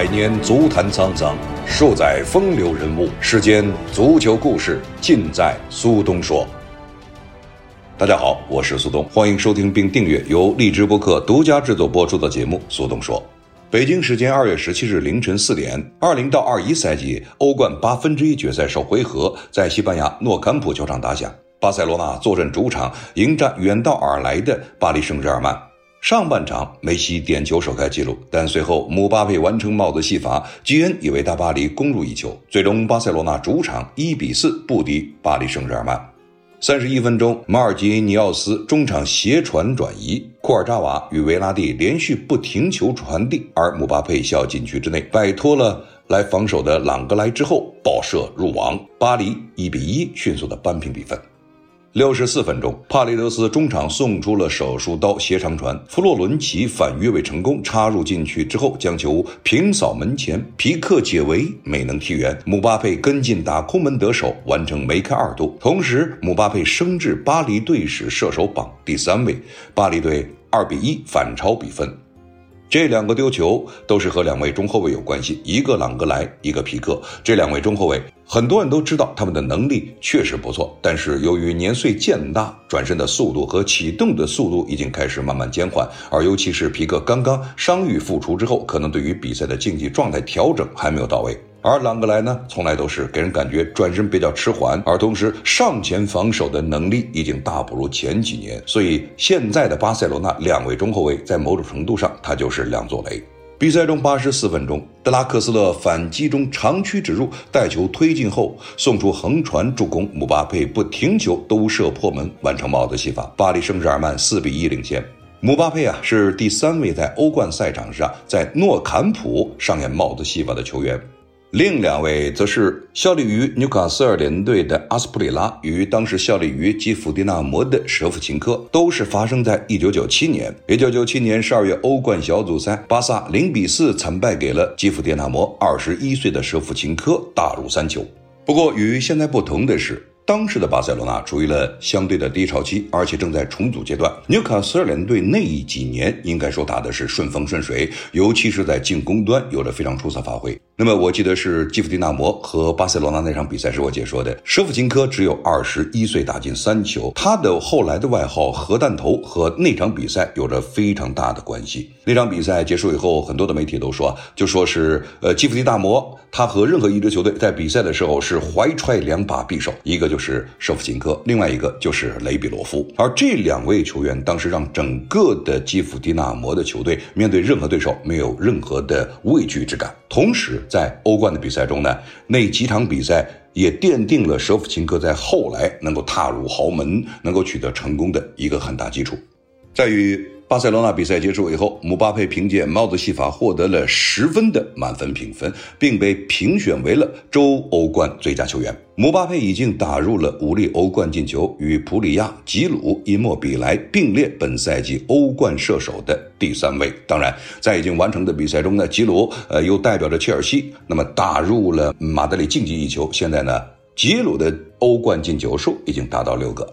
百年足坛沧桑，数载风流人物。世间足球故事，尽在苏东说。大家好，我是苏东，欢迎收听并订阅由荔枝播客独家制作播出的节目《苏东说》。北京时间二月十七日凌晨四点，二零到二一赛季欧冠八分之一决赛首回合在西班牙诺坎普球场打响，巴塞罗那坐镇主场迎战远道而来的巴黎圣日耳曼。上半场，梅西点球首开纪录，但随后姆巴佩完成帽子戏法，基恩也为大巴黎攻入一球。最终，巴塞罗那主场一比四不敌巴黎圣日耳曼。三十一分钟，马尔基尼奥斯中场斜传转移，库尔扎瓦与维拉蒂连续不停球传递，而姆巴佩小禁区之内摆脱了来防守的朗格莱之后爆射入网，巴黎一比一迅速的扳平比分。六十四分钟，帕雷德斯中场送出了手术刀斜长传，弗洛伦齐反越位成功，插入禁区之后将球平扫门前，皮克解围没能踢远，姆巴佩跟进打空门得手，完成梅开二度。同时，姆巴佩升至巴黎队史射手榜第三位，巴黎队二比一反超比分。这两个丢球都是和两位中后卫有关系，一个朗格莱，一个皮克。这两位中后卫，很多人都知道他们的能力确实不错，但是由于年岁渐大，转身的速度和启动的速度已经开始慢慢减缓，而尤其是皮克刚刚伤愈复出之后，可能对于比赛的竞技状态调整还没有到位。而朗格莱呢，从来都是给人感觉转身比较迟缓，而同时上前防守的能力已经大不如前几年。所以现在的巴塞罗那两位中后卫，在某种程度上，他就是两座雷。比赛中八十四分钟，德拉克斯勒反击中长驱直入，带球推进后送出横传助攻，姆巴佩不停球兜射破门，完成帽子戏法，巴黎圣日耳曼四比一领先。姆巴佩啊，是第三位在欧冠赛场上在诺坎普上演帽子戏法的球员。另两位则是效力于纽卡斯尔联队的阿斯普里拉与当时效力于基辅迪纳摩的舍甫琴科，都是发生在一九九七年。一九九七年十二月欧冠小组赛，巴萨零比四惨败给了基辅迪纳摩二十一岁的舍甫琴科打入三球。不过与现在不同的是。当时的巴塞罗那处于了相对的低潮期，而且正在重组阶段。纽卡斯尔联队那一几年应该说打的是顺风顺水，尤其是在进攻端有了非常出色发挥。那么我记得是基夫迪纳摩和巴塞罗那那场比赛是我解说的，舍甫琴科只有二十一岁，打进三球。他的后来的外号“核弹头”和那场比赛有着非常大的关系。那场比赛结束以后，很多的媒体都说，就说是呃基夫迪纳摩他和任何一支球队在比赛的时候是怀揣两把匕首，一个就是。是舍甫琴科，另外一个就是雷比罗夫，而这两位球员当时让整个的基辅迪纳摩的球队面对任何对手没有任何的畏惧之感。同时，在欧冠的比赛中呢，那几场比赛也奠定了舍甫琴科在后来能够踏入豪门、能够取得成功的一个很大基础，在于。巴塞罗那比赛结束以后，姆巴佩凭借帽子戏法获得了十分的满分评分，并被评选为了周欧冠最佳球员。姆巴佩已经打入了五粒欧冠进球，与普里亚、吉鲁、伊莫比莱并列本赛季欧冠射手的第三位。当然，在已经完成的比赛中呢，吉鲁呃又代表着切尔西，那么打入了马德里竞技一球。现在呢，吉鲁的欧冠进球数已经达到六个。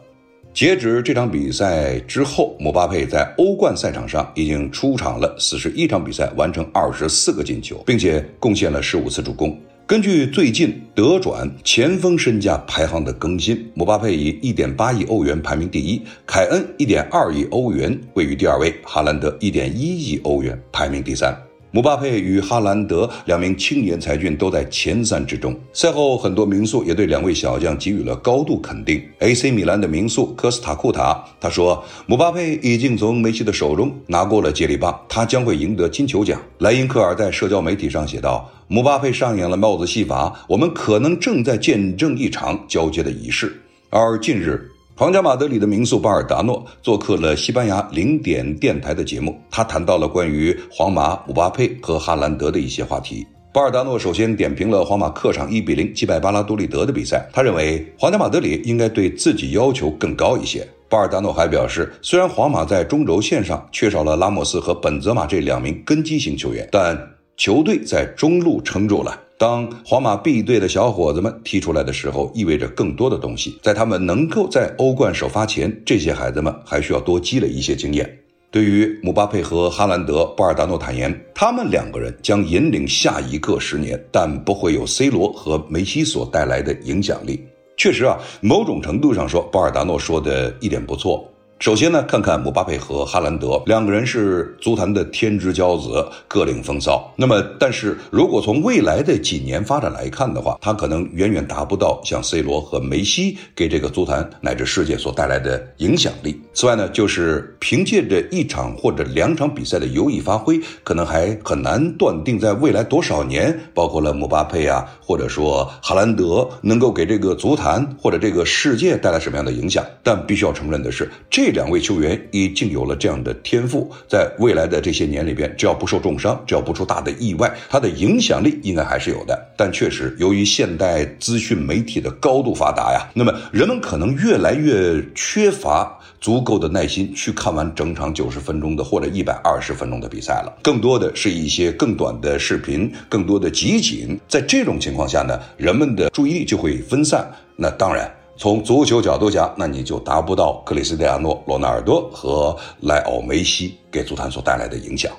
截止这场比赛之后，姆巴佩在欧冠赛场上已经出场了四十一场比赛，完成二十四个进球，并且贡献了十五次助攻。根据最近德转前锋身价排行的更新，姆巴佩以一点八亿欧元排名第一，凯恩一点二亿欧元位于第二位，哈兰德一点一亿欧元排名第三。姆巴佩与哈兰德两名青年才俊都在前三之中。赛后，很多名宿也对两位小将给予了高度肯定。AC 米兰的名宿科斯塔库塔他说：“姆巴佩已经从梅西的手中拿过了接力棒，他将会赢得金球奖。”莱因克尔在社交媒体上写道：“姆巴佩上演了帽子戏法，我们可能正在见证一场交接的仪式。”而近日。皇家马德里的名宿巴尔达诺做客了西班牙零点电台的节目，他谈到了关于皇马、姆巴佩和哈兰德的一些话题。巴尔达诺首先点评了皇马客场一比零击败巴拉多利德的比赛，他认为皇家马德里应该对自己要求更高一些。巴尔达诺还表示，虽然皇马在中轴线上缺少了拉莫斯和本泽马这两名根基型球员，但球队在中路撑住了。当皇马 B 队的小伙子们踢出来的时候，意味着更多的东西。在他们能够在欧冠首发前，这些孩子们还需要多积累一些经验。对于姆巴佩和哈兰德，波尔达诺坦言，他们两个人将引领下一个十年，但不会有 C 罗和梅西所带来的影响力。确实啊，某种程度上说，波尔达诺说的一点不错。首先呢，看看姆巴佩和哈兰德两个人是足坛的天之骄子，各领风骚。那么，但是如果从未来的几年发展来看的话，他可能远远达不到像 C 罗和梅西给这个足坛乃至世界所带来的影响力。此外呢，就是凭借着一场或者两场比赛的优异发挥，可能还很难断定在未来多少年，包括了姆巴佩啊，或者说哈兰德，能够给这个足坛或者这个世界带来什么样的影响。但必须要承认的是，这。这两位球员已经有了这样的天赋，在未来的这些年里边，只要不受重伤，只要不出大的意外，他的影响力应该还是有的。但确实，由于现代资讯媒体的高度发达呀，那么人们可能越来越缺乏足够的耐心去看完整场九十分钟的或者一百二十分钟的比赛了。更多的是一些更短的视频，更多的集锦。在这种情况下呢，人们的注意力就会分散。那当然。从足球角度讲，那你就达不到克里斯蒂亚诺·罗纳尔多和莱奥·梅西给足坛所带来的影响。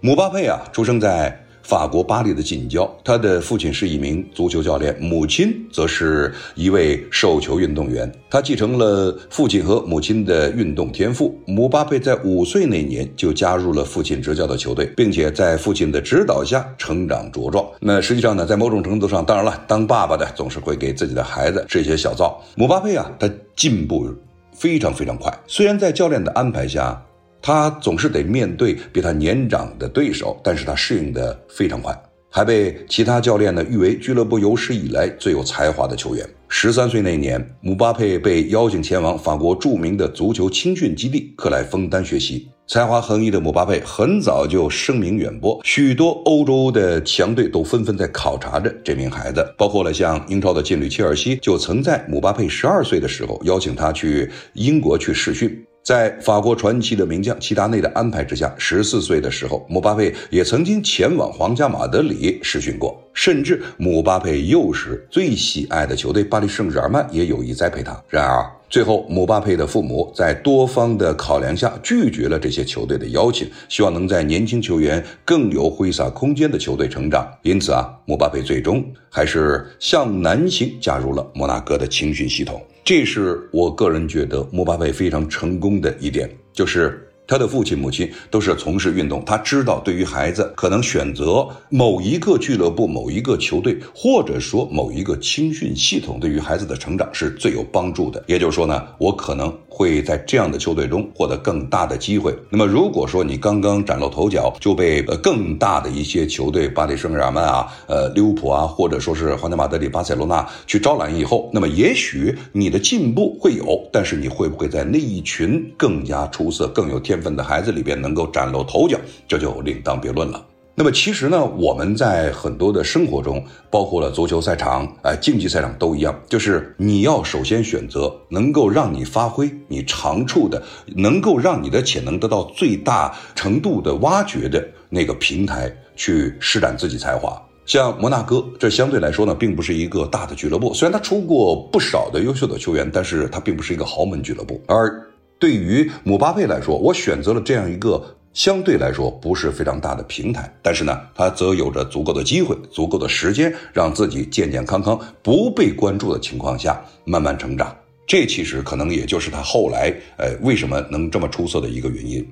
姆巴佩啊，出生在。法国巴黎的近郊，他的父亲是一名足球教练，母亲则是一位手球运动员。他继承了父亲和母亲的运动天赋。姆巴佩在五岁那年就加入了父亲执教的球队，并且在父亲的指导下成长茁壮。那实际上呢，在某种程度上，当然了，当爸爸的总是会给自己的孩子这些小灶。姆巴佩啊，他进步非常非常快，虽然在教练的安排下。他总是得面对比他年长的对手，但是他适应的非常快，还被其他教练呢誉为俱乐部有史以来最有才华的球员。十三岁那年，姆巴佩被邀请前往法国著名的足球青训基地克莱枫丹学习。才华横溢的姆巴佩很早就声名远播，许多欧洲的强队都纷纷在考察着这名孩子，包括了像英超的劲旅切尔西，就曾在姆巴佩十二岁的时候邀请他去英国去试训。在法国传奇的名将齐达内的安排之下，十四岁的时候，姆巴佩也曾经前往皇家马德里试训过，甚至姆巴佩幼时最喜爱的球队巴黎圣日耳曼也有意栽培他。然而，最后姆巴佩的父母在多方的考量下拒绝了这些球队的邀请，希望能在年轻球员更有挥洒空间的球队成长。因此啊，姆巴佩最终还是向南行，加入了摩纳哥的青训系统。这是我个人觉得姆巴佩非常成功的一点，就是他的父亲、母亲都是从事运动，他知道对于孩子可能选择某一个俱乐部、某一个球队，或者说某一个青训系统，对于孩子的成长是最有帮助的。也就是说呢，我可能。会在这样的球队中获得更大的机会。那么，如果说你刚刚崭露头角就被呃更大的一些球队，巴黎圣日耳曼啊、呃利物浦啊，或者说是皇家马德里、巴塞罗那去招揽以后，那么也许你的进步会有，但是你会不会在那一群更加出色、更有天分的孩子里边能够崭露头角，这就另当别论了。那么其实呢，我们在很多的生活中，包括了足球赛场、哎竞技赛场都一样，就是你要首先选择能够让你发挥你长处的，能够让你的潜能得到最大程度的挖掘的那个平台去施展自己才华。像摩纳哥，这相对来说呢，并不是一个大的俱乐部，虽然他出过不少的优秀的球员，但是他并不是一个豪门俱乐部。而对于姆巴佩来说，我选择了这样一个。相对来说不是非常大的平台，但是呢，他则有着足够的机会、足够的时间，让自己健健康康、不被关注的情况下慢慢成长。这其实可能也就是他后来，呃，为什么能这么出色的一个原因。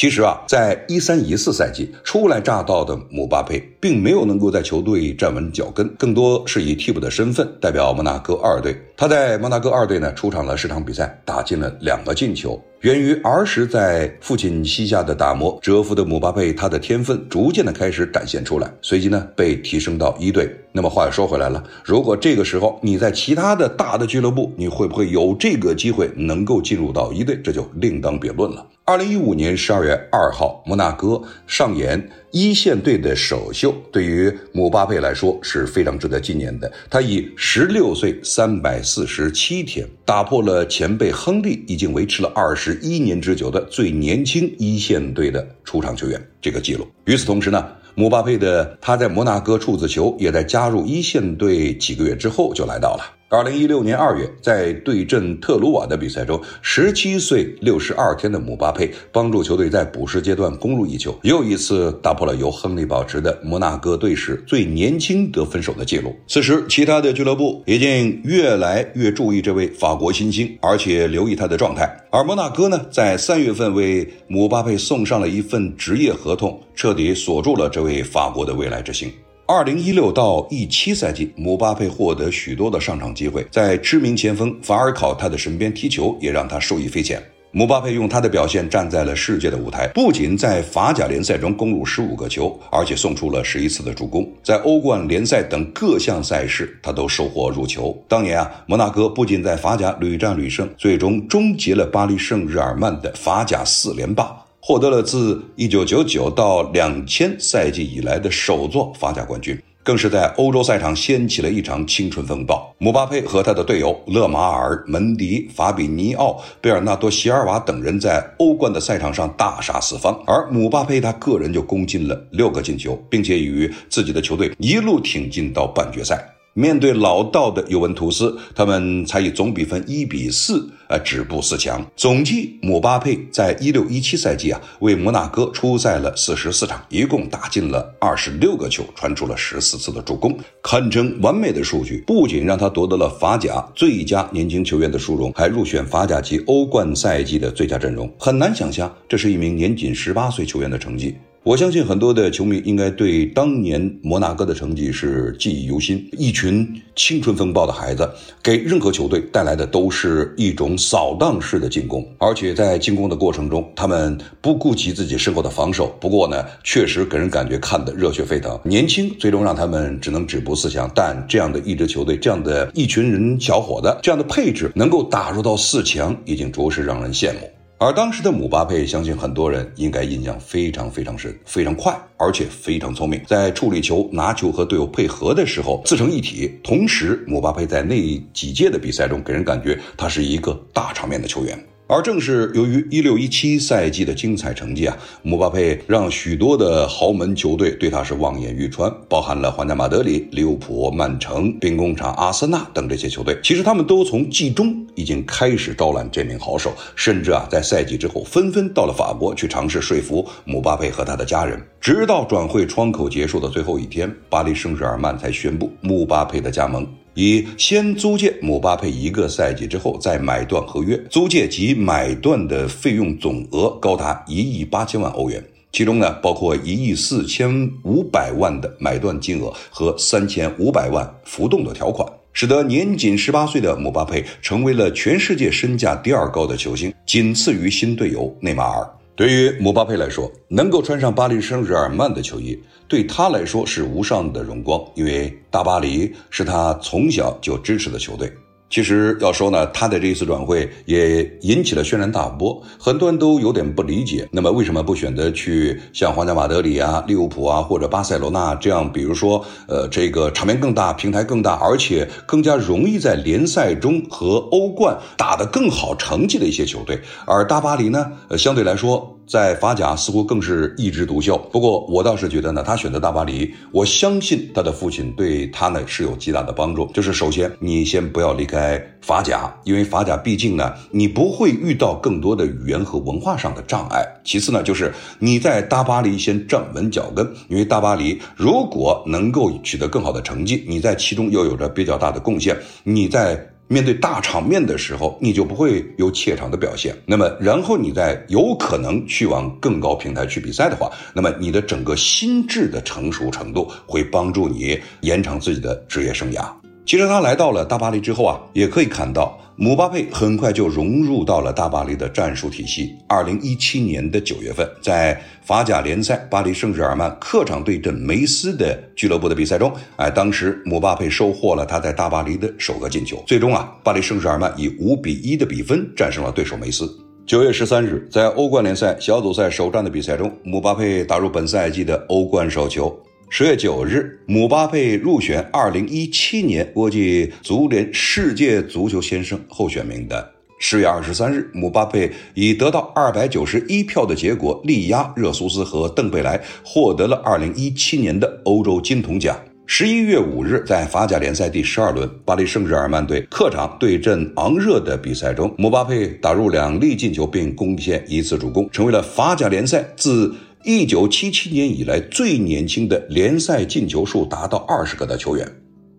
其实啊，在一三一四赛季初来乍到的姆巴佩，并没有能够在球队站稳脚跟，更多是以替补的身份代表摩纳哥二队。他在摩纳哥二队呢，出场了十场比赛，打进了两个进球。源于儿时在父亲膝下的打磨蛰伏的姆巴佩，他的天分逐渐的开始展现出来，随即呢被提升到一队。那么话又说回来了，如果这个时候你在其他的大的俱乐部，你会不会有这个机会能够进入到一队？这就另当别论了。二零一五年十二月二号，摩纳哥上演一线队的首秀，对于姆巴佩来说是非常值得纪念的。他以十六岁三百四十七天，打破了前辈亨利已经维持了二十一年之久的最年轻一线队的出场球员这个记录。与此同时呢，姆巴佩的他在摩纳哥处子球也在加入一线队几个月之后就来到了。二零一六年二月，在对阵特鲁瓦的比赛中，十七岁六十二天的姆巴佩帮助球队在补时阶段攻入一球，又一次打破了由亨利保持的摩纳哥队史最年轻得分手的记录。此时，其他的俱乐部已经越来越注意这位法国新星，而且留意他的状态。而摩纳哥呢，在三月份为姆巴佩送上了一份职业合同，彻底锁住了这位法国的未来之星。二零一六到一七赛季，姆巴佩获得许多的上场机会，在知名前锋法尔考他的身边踢球，也让他受益匪浅。姆巴佩用他的表现站在了世界的舞台，不仅在法甲联赛中攻入十五个球，而且送出了十一次的助攻。在欧冠联赛等各项赛事，他都收获入球。当年啊，摩纳哥不仅在法甲屡战屡胜，最终终结了巴黎圣日耳曼的法甲四连霸。获得了自1999到2000赛季以来的首座法甲冠军，更是在欧洲赛场掀起了一场青春风暴。姆巴佩和他的队友勒马尔、门迪、法比尼奥、贝尔纳多、席尔瓦等人在欧冠的赛场上大杀四方，而姆巴佩他个人就攻进了六个进球，并且与自己的球队一路挺进到半决赛。面对老道的尤文图斯，他们才以总比分一比四呃止步四强。总计，姆巴佩在一六一七赛季啊为摩纳哥出赛了四十四场，一共打进了二十六个球，传出了十四次的助攻，堪称完美的数据。不仅让他夺得了法甲最佳年轻球员的殊荣，还入选法甲及欧冠赛季的最佳阵容。很难想象，这是一名年仅十八岁球员的成绩。我相信很多的球迷应该对当年摩纳哥的成绩是记忆犹新。一群青春风暴的孩子，给任何球队带来的都是一种扫荡式的进攻，而且在进攻的过程中，他们不顾及自己身后的防守。不过呢，确实给人感觉看得热血沸腾。年轻最终让他们只能止步四强，但这样的一支球队，这样的一群人小伙子，这样的配置能够打入到四强，已经着实让人羡慕。而当时的姆巴佩，相信很多人应该印象非常非常深，非常快，而且非常聪明，在处理球、拿球和队友配合的时候自成一体。同时，姆巴佩在那几届的比赛中，给人感觉他是一个大场面的球员。而正是由于一六一七赛季的精彩成绩啊，姆巴佩让许多的豪门球队对他是望眼欲穿，包含了皇家马德里、利物浦、曼城、兵工厂、阿森纳等这些球队。其实他们都从季中已经开始招揽这名好手，甚至啊在赛季之后纷纷到了法国去尝试说服姆巴佩和他的家人。直到转会窗口结束的最后一天，巴黎圣日耳曼才宣布姆巴佩的加盟。以先租借姆巴佩一个赛季之后再买断合约，租借及买断的费用总额高达一亿八千万欧元，其中呢包括一亿四千五百万的买断金额和三千五百万浮动的条款，使得年仅十八岁的姆巴佩成为了全世界身价第二高的球星，仅次于新队友内马尔。对于姆巴佩来说，能够穿上巴黎圣日耳曼的球衣，对他来说是无上的荣光，因为大巴黎是他从小就支持的球队。其实要说呢，他的这一次转会也引起了轩然大波，很多人都有点不理解。那么为什么不选择去像皇家马德里啊、利物浦啊或者巴塞罗那这样，比如说呃这个场面更大、平台更大，而且更加容易在联赛中和欧冠打得更好成绩的一些球队？而大巴黎呢，呃相对来说。在法甲似乎更是一枝独秀。不过我倒是觉得呢，他选择大巴黎，我相信他的父亲对他呢是有极大的帮助。就是首先，你先不要离开法甲，因为法甲毕竟呢，你不会遇到更多的语言和文化上的障碍。其次呢，就是你在大巴黎先站稳脚跟，因为大巴黎如果能够取得更好的成绩，你在其中又有着比较大的贡献，你在。面对大场面的时候，你就不会有怯场的表现。那么，然后你再有可能去往更高平台去比赛的话，那么你的整个心智的成熟程度会帮助你延长自己的职业生涯。其实他来到了大巴黎之后啊，也可以看到姆巴佩很快就融入到了大巴黎的战术体系。二零一七年的九月份，在法甲联赛巴黎圣日耳曼客场对阵梅斯的俱乐部的比赛中，哎，当时姆巴佩收获了他在大巴黎的首个进球。最终啊，巴黎圣日耳曼以五比一的比分战胜了对手梅斯。九月十三日，在欧冠联赛小组赛首战的比赛中，姆巴佩打入本赛季的欧冠首球。十月九日，姆巴佩入选二零一七年国际足联世界足球先生候选名单。十月二十三日，姆巴佩以得到二百九十一票的结果力压热苏斯和邓贝莱，获得了二零一七年的欧洲金童奖。十一月五日，在法甲联赛第十二轮，巴黎圣日耳曼队客场对阵昂热的比赛中，姆巴佩打入两粒进球并贡献一次助攻，成为了法甲联赛自一九七七年以来最年轻的联赛进球数达到二十个的球员。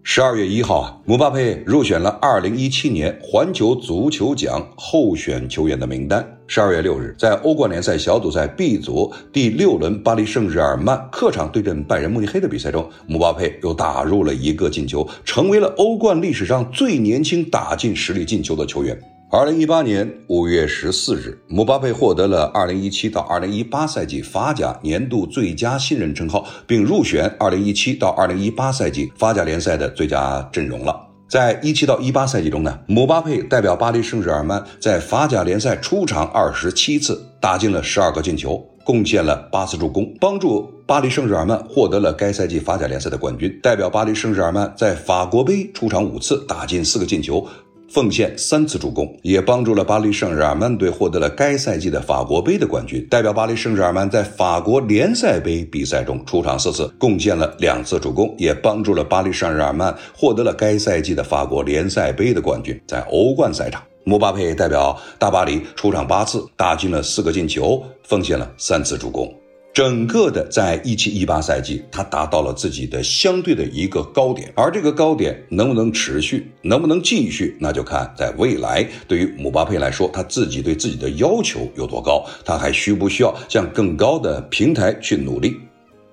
十二月一号啊，姆巴佩入选了二零一七年环球足球奖候选球员的名单。十二月六日，在欧冠联赛小组赛 B 组第六轮，巴黎圣日耳曼客场对阵拜仁慕尼黑的比赛中，姆巴佩又打入了一个进球，成为了欧冠历史上最年轻打进实力进球的球员。二零一八年五月十四日，姆巴佩获得了二零一七到二零一八赛季法甲年度最佳新人称号，并入选二零一七到二零一八赛季法甲联赛的最佳阵容了。在一七到一八赛季中呢，姆巴佩代表巴黎圣日耳曼在法甲联赛出场二十七次，打进了十二个进球，贡献了八次助攻，帮助巴黎圣日耳曼获得了该赛季法甲联赛的冠军。代表巴黎圣日耳曼在法国杯出场五次，打进四个进球。奉献三次助攻，也帮助了巴黎圣日耳曼队获得了该赛季的法国杯的冠军。代表巴黎圣日耳曼在法国联赛杯比赛中出场四次，贡献了两次助攻，也帮助了巴黎圣日耳曼获得了该赛季的法国联赛杯的冠军。在欧冠赛场，姆巴佩代表大巴黎出场八次，打进了四个进球，奉献了三次助攻。整个的在一七一八赛季，他达到了自己的相对的一个高点，而这个高点能不能持续，能不能继续，那就看在未来对于姆巴佩来说，他自己对自己的要求有多高，他还需不需要向更高的平台去努力。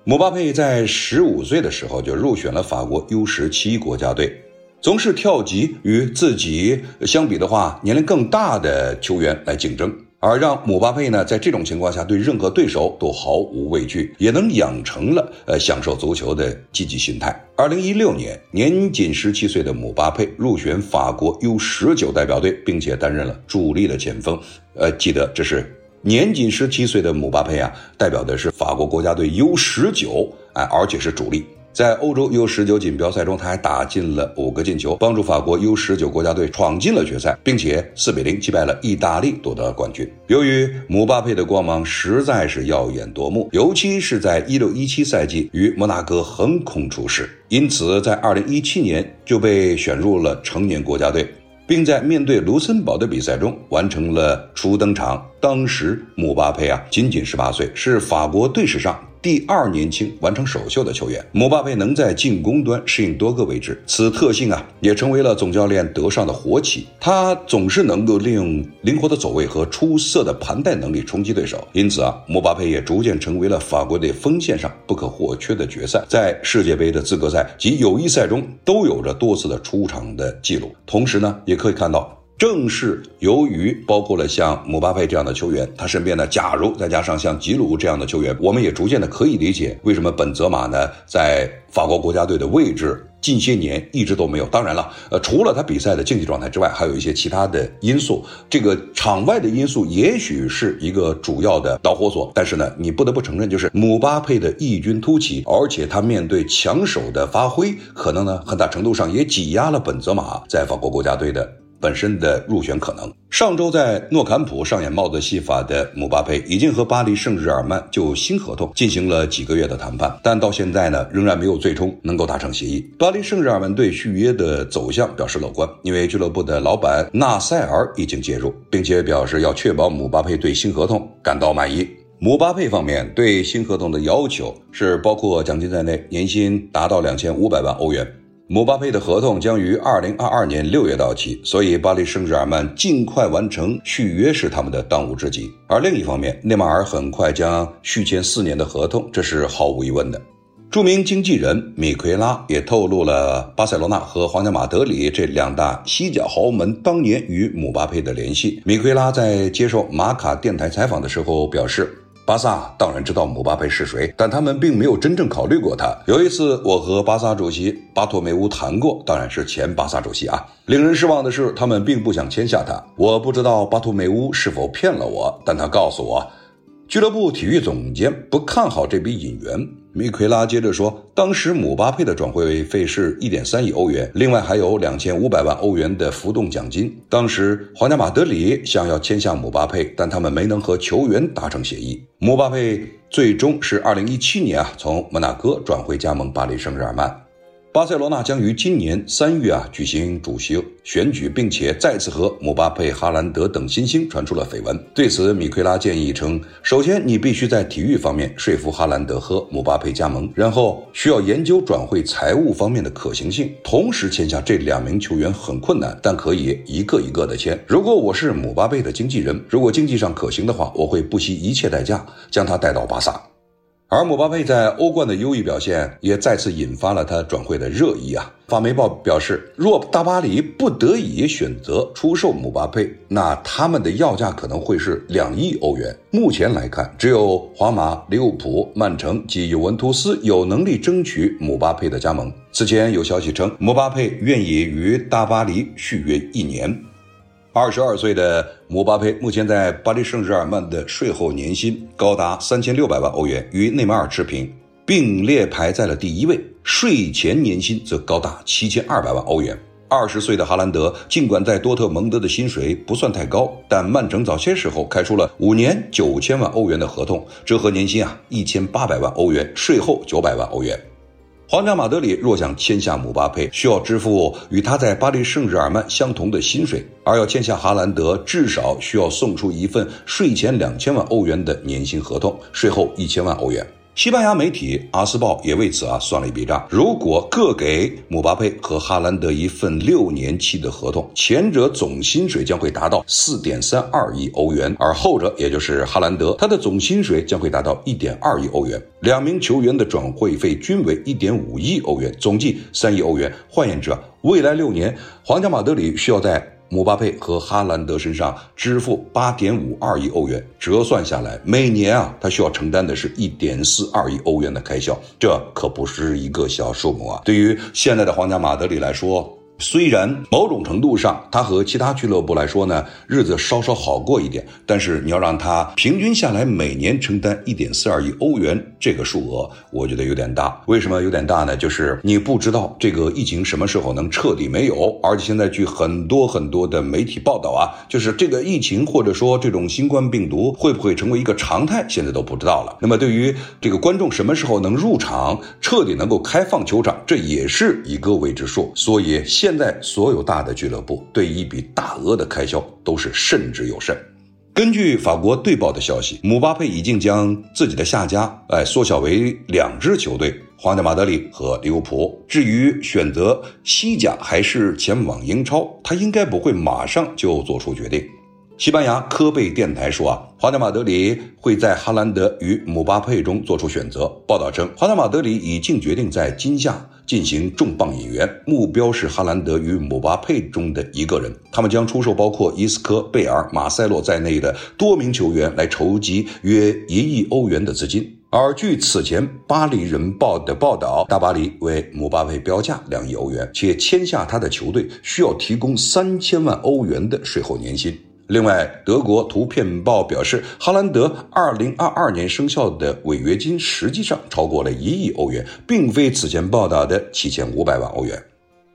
姆巴佩在十五岁的时候就入选了法国 U 十七国家队，总是跳级与自己相比的话年龄更大的球员来竞争。而让姆巴佩呢，在这种情况下对任何对手都毫无畏惧，也能养成了呃享受足球的积极心态。二零一六年，年仅十七岁的姆巴佩入选法国 U 十九代表队，并且担任了主力的前锋。呃，记得这是年仅十七岁的姆巴佩啊，代表的是法国国家队 U 十九，哎，而且是主力。在欧洲 U 十九锦标赛中，他还打进了五个进球，帮助法国 U 十九国家队闯进了决赛，并且四比零击败了意大利，夺得了冠军。由于姆巴佩的光芒实在是耀眼夺目，尤其是在一六一七赛季与摩纳哥横空出世，因此在二零一七年就被选入了成年国家队，并在面对卢森堡的比赛中完成了初登场。当时姆巴佩啊，仅仅十八岁，是法国队史上。第二年轻完成首秀的球员，姆巴佩能在进攻端适应多个位置，此特性啊也成为了总教练德尚的活棋。他总是能够利用灵活的走位和出色的盘带能力冲击对手，因此啊，姆巴佩也逐渐成为了法国队锋线上不可或缺的角色。在世界杯的资格赛及友谊赛中都有着多次的出场的记录。同时呢，也可以看到。正是由于包括了像姆巴佩这样的球员，他身边呢，假如再加上像吉鲁这样的球员，我们也逐渐的可以理解为什么本泽马呢在法国国家队的位置近些年一直都没有。当然了，呃，除了他比赛的竞技状态之外，还有一些其他的因素。这个场外的因素也许是一个主要的导火索，但是呢，你不得不承认，就是姆巴佩的异军突起，而且他面对强手的发挥，可能呢很大程度上也挤压了本泽马在法国国家队的。本身的入选可能。上周在诺坎普上演帽子戏法的姆巴佩，已经和巴黎圣日耳曼就新合同进行了几个月的谈判，但到现在呢，仍然没有最终能够达成协议。巴黎圣日耳曼对续约的走向表示乐观，因为俱乐部的老板纳塞尔已经介入，并且表示要确保姆巴佩对新合同感到满意。姆巴佩方面对新合同的要求是包括奖金在内，年薪达到两千五百万欧元。姆巴佩的合同将于二零二二年六月到期，所以巴黎圣日耳曼尽快完成续约是他们的当务之急。而另一方面，内马尔很快将续签四年的合同，这是毫无疑问的。著名经纪人米奎拉也透露了巴塞罗那和皇家马德里这两大西甲豪门当年与姆巴佩的联系。米奎拉在接受马卡电台采访的时候表示。巴萨当然知道姆巴佩是谁，但他们并没有真正考虑过他。有一次，我和巴萨主席巴托梅乌谈过，当然是前巴萨主席啊。令人失望的是，他们并不想签下他。我不知道巴托梅乌是否骗了我，但他告诉我。俱乐部体育总监不看好这笔引援。米奎拉接着说，当时姆巴佩的转会费是一点三亿欧元，另外还有两千五百万欧元的浮动奖金。当时皇家马德里想要签下姆巴佩，但他们没能和球员达成协议。姆巴佩最终是二零一七年啊从摩纳哥转会加盟巴黎圣日耳曼。巴塞罗那将于今年三月啊举行主席选举，并且再次和姆巴佩、哈兰德等新星传出了绯闻。对此，米奎拉建议称，首先你必须在体育方面说服哈兰德和姆巴佩加盟，然后需要研究转会财务方面的可行性，同时签下这两名球员很困难，但可以一个一个的签。如果我是姆巴佩的经纪人，如果经济上可行的话，我会不惜一切代价将他带到巴萨。而姆巴佩在欧冠的优异表现，也再次引发了他转会的热议啊。法媒报表示，若大巴黎不得已选择出售姆巴佩，那他们的要价可能会是两亿欧元。目前来看，只有皇马、利物浦、曼城及尤文图斯有能力争取姆巴佩的加盟。此前有消息称，姆巴佩愿意与大巴黎续约一年。二十二岁的姆巴佩目前在巴黎圣日耳曼的税后年薪高达三千六百万欧元，与内马尔持平，并列排在了第一位。税前年薪则高达七千二百万欧元。二十岁的哈兰德尽管在多特蒙德的薪水不算太高，但曼城早些时候开出了五年九千万欧元的合同，折合年薪啊一千八百万欧元，税后九百万欧元。皇家马德里若想签下姆巴佩，需要支付与他在巴黎圣日耳曼相同的薪水；而要签下哈兰德，至少需要送出一份税前两千万欧元的年薪合同，税后一千万欧元。西班牙媒体《阿斯报》也为此啊算了一笔账：如果各给姆巴佩和哈兰德一份六年期的合同，前者总薪水将会达到四点三二亿欧元，而后者也就是哈兰德，他的总薪水将会达到一点二亿欧元。两名球员的转会费均为一点五亿欧元，总计三亿欧元。换言之，未来六年，皇家马德里需要在姆巴佩和哈兰德身上支付八点五二亿欧元，折算下来，每年啊，他需要承担的是一点四二亿欧元的开销，这可不是一个小数目啊！对于现在的皇家马德里来说。虽然某种程度上，他和其他俱乐部来说呢，日子稍稍好过一点，但是你要让他平均下来每年承担一点四二亿欧元这个数额，我觉得有点大。为什么有点大呢？就是你不知道这个疫情什么时候能彻底没有，而且现在据很多很多的媒体报道啊，就是这个疫情或者说这种新冠病毒会不会成为一个常态，现在都不知道了。那么对于这个观众什么时候能入场，彻底能够开放球场，这也是一个未知数。所以现现在所有大的俱乐部对一笔大额的开销都是慎之又慎。根据法国队报的消息，姆巴佩已经将自己的下家哎缩小为两支球队：皇家马德里和利物浦。至于选择西甲还是前往英超，他应该不会马上就做出决定。西班牙科贝电台说啊，皇家马德里会在哈兰德与姆巴佩中做出选择。报道称，皇家马德里已经决定在今夏进行重磅引援，目标是哈兰德与姆巴佩中的一个人。他们将出售包括伊斯科、贝尔、马塞洛在内的多名球员，来筹集约一亿欧元的资金。而据此前《巴黎人报》的报道，大巴黎为姆巴佩标价两亿欧元，且签下他的球队需要提供三千万欧元的税后年薪。另外，德国图片报表示，哈兰德2022年生效的违约金实际上超过了一亿欧元，并非此前报道的七千五百万欧元。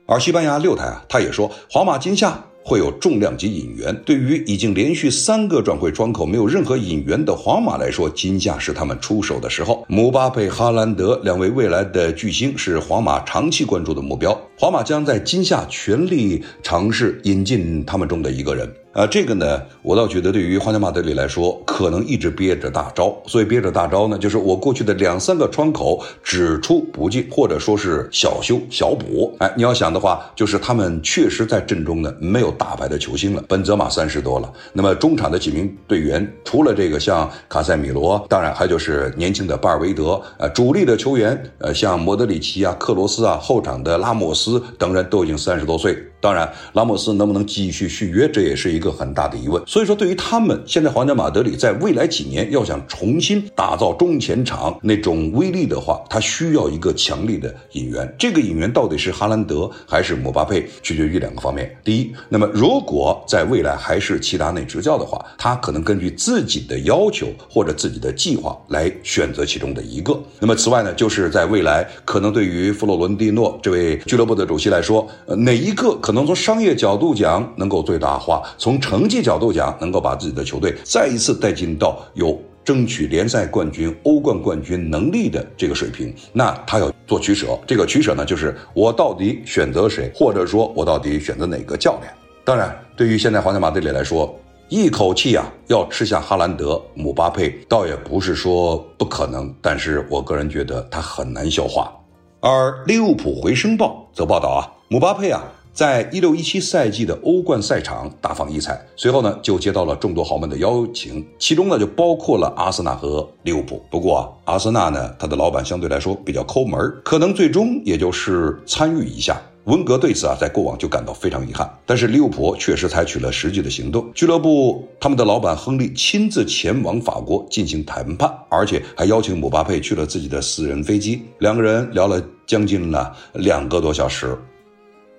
而西班牙六台啊，他也说，皇马今夏会有重量级引援。对于已经连续三个转会窗口没有任何引援的皇马来说，今夏是他们出手的时候。姆巴佩、哈兰德两位未来的巨星是皇马长期关注的目标，皇马将在今夏全力尝试引进他们中的一个人。啊，这个呢，我倒觉得对于皇家马德里来说，可能一直憋着大招。所以憋着大招呢，就是我过去的两三个窗口只出不进，或者说是小修小补。哎，你要想的话，就是他们确实在阵中呢没有大牌的球星了。本泽马三十多了，那么中场的几名队员，除了这个像卡塞米罗，当然还就是年轻的巴尔韦德。呃，主力的球员，呃，像莫德里奇啊、克罗斯啊，后场的拉莫斯等人都已经三十多岁。当然，拉莫斯能不能继续续约，这也是一个很大的疑问。所以说，对于他们现在皇家马德里在未来几年要想重新打造中前场那种威力的话，他需要一个强力的引援。这个引援到底是哈兰德还是姆巴佩，取决于两个方面。第一，那么如果在未来还是齐达内执教的话，他可能根据自己的要求或者自己的计划来选择其中的一个。那么此外呢，就是在未来可能对于弗洛伦蒂诺这位俱乐部的主席来说，呃，哪一个可。能从商业角度讲能够最大化，从成绩角度讲能够把自己的球队再一次带进到有争取联赛冠军、欧冠冠军能力的这个水平，那他要做取舍。这个取舍呢，就是我到底选择谁，或者说我到底选择哪个教练？当然，对于现在皇家马德里来说，一口气啊要吃下哈兰德、姆巴佩，倒也不是说不可能，但是我个人觉得他很难消化。而利物浦回声报则报道啊，姆巴佩啊。在一六一七赛季的欧冠赛场大放异彩，随后呢就接到了众多豪门的邀请，其中呢就包括了阿森纳和利物浦。不过啊，阿森纳呢他的老板相对来说比较抠门，可能最终也就是参与一下。温格对此啊在过往就感到非常遗憾，但是利物浦确实采取了实际的行动，俱乐部他们的老板亨利亲自前往法国进行谈判，而且还邀请姆巴佩去了自己的私人飞机，两个人聊了将近了两个多小时。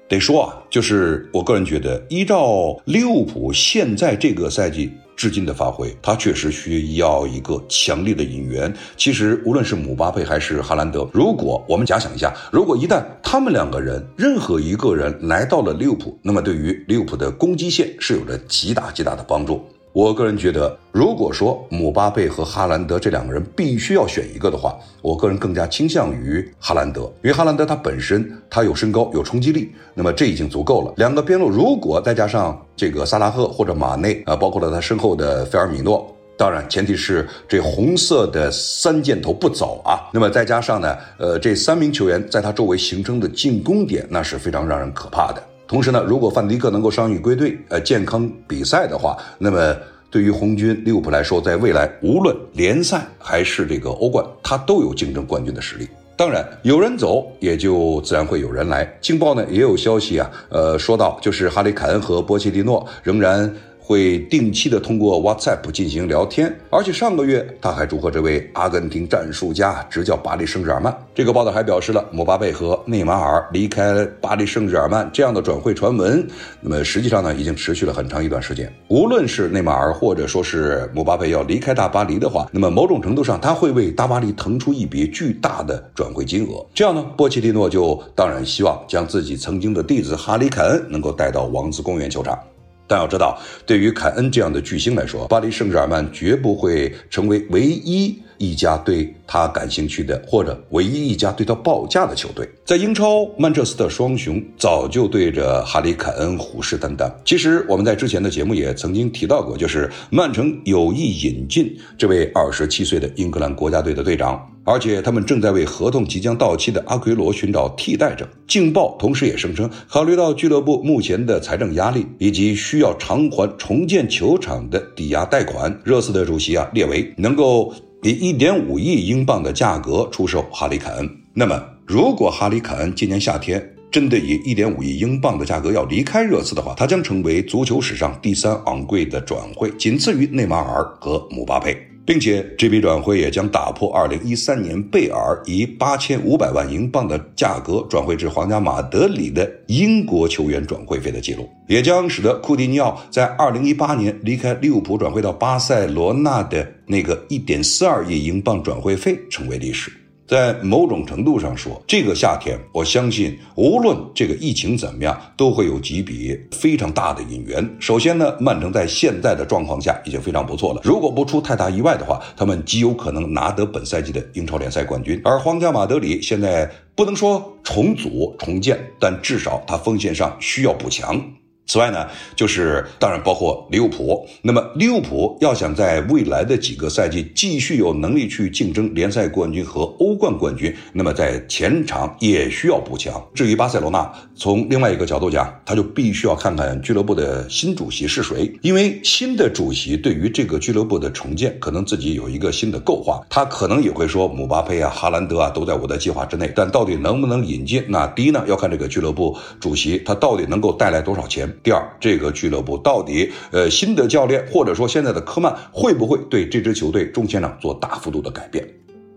得说啊，就是我个人觉得，依照利物浦现在这个赛季至今的发挥，他确实需要一个强力的引援。其实无论是姆巴佩还是哈兰德，如果我们假想一下，如果一旦他们两个人任何一个人来到了利物浦，那么对于利物浦的攻击线是有着极大极大的帮助。我个人觉得，如果说姆巴佩和哈兰德这两个人必须要选一个的话，我个人更加倾向于哈兰德，因为哈兰德他本身他有身高有冲击力，那么这已经足够了。两个边路如果再加上这个萨拉赫或者马内啊，包括了他身后的菲尔米诺，当然前提是这红色的三箭头不走啊。那么再加上呢，呃，这三名球员在他周围形成的进攻点，那是非常让人可怕的。同时呢，如果范迪克能够伤愈归队，呃，健康比赛的话，那么对于红军利物浦来说，在未来无论联赛还是这个欧冠，他都有竞争冠军的实力。当然，有人走，也就自然会有人来。劲报呢也有消息啊，呃，说到就是哈里凯恩和波切蒂诺仍然。会定期的通过 WhatsApp 进行聊天，而且上个月他还祝贺这位阿根廷战术家执教巴黎圣日耳曼。这个报道还表示了姆巴佩和内马尔离开巴黎圣日耳曼这样的转会传闻，那么实际上呢已经持续了很长一段时间。无论是内马尔或者说是姆巴佩要离开大巴黎的话，那么某种程度上他会为大巴黎腾出一笔巨大的转会金额。这样呢，波切蒂诺就当然希望将自己曾经的弟子哈里凯恩能够带到王子公园球场。但要知道，对于凯恩这样的巨星来说，巴黎圣日耳曼绝不会成为唯一一家对他感兴趣的，或者唯一一家对他报价的球队。在英超，曼彻斯特双雄早就对着哈里凯恩虎视眈眈。其实我们在之前的节目也曾经提到过，就是曼城有意引进这位二十七岁的英格兰国家队的队长。而且他们正在为合同即将到期的阿奎罗寻找替代者。劲报同时也声称，考虑到俱乐部目前的财政压力以及需要偿还重建球场的抵押贷款，热刺的主席啊列维能够以一点五亿英镑的价格出售哈里凯恩。那么，如果哈里凯恩今年夏天真的以一点五亿英镑的价格要离开热刺的话，他将成为足球史上第三昂贵的转会，仅次于内马尔和姆巴佩。并且这笔转会也将打破2013年贝尔以8500万英镑的价格转会至皇家马德里的英国球员转会费的记录，也将使得库蒂尼奥在2018年离开利物浦转会到巴塞罗那的那个1.42亿英镑转会费成为历史。在某种程度上说，这个夏天，我相信无论这个疫情怎么样，都会有几笔非常大的引援。首先呢，曼城在现在的状况下已经非常不错了，如果不出太大意外的话，他们极有可能拿得本赛季的英超联赛冠军。而皇家马德里现在不能说重组重建，但至少他锋线上需要补强。此外呢，就是当然包括利物浦。那么利物浦要想在未来的几个赛季继续有能力去竞争联赛冠军和欧冠冠军，那么在前场也需要补强。至于巴塞罗那，从另外一个角度讲，他就必须要看看俱乐部的新主席是谁，因为新的主席对于这个俱乐部的重建，可能自己有一个新的构划。他可能也会说，姆巴佩啊、哈兰德啊都在我的计划之内，但到底能不能引进？那第一呢，要看这个俱乐部主席他到底能够带来多少钱。第二，这个俱乐部到底，呃，新的教练或者说现在的科曼会不会对这支球队中前场做大幅度的改变？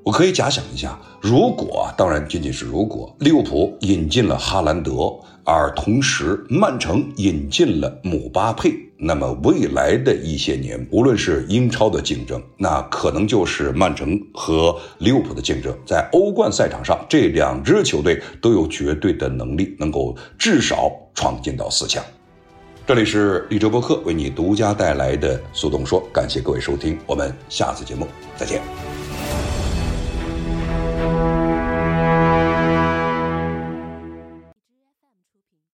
我可以假想一下，如果当然仅仅是如果，利物浦引进了哈兰德，而同时曼城引进了姆巴佩，那么未来的一些年，无论是英超的竞争，那可能就是曼城和利物浦的竞争，在欧冠赛场上，这两支球队都有绝对的能力，能够至少闯进到四强。这里是立哲播客为你独家带来的速动说，感谢各位收听，我们下次节目再见。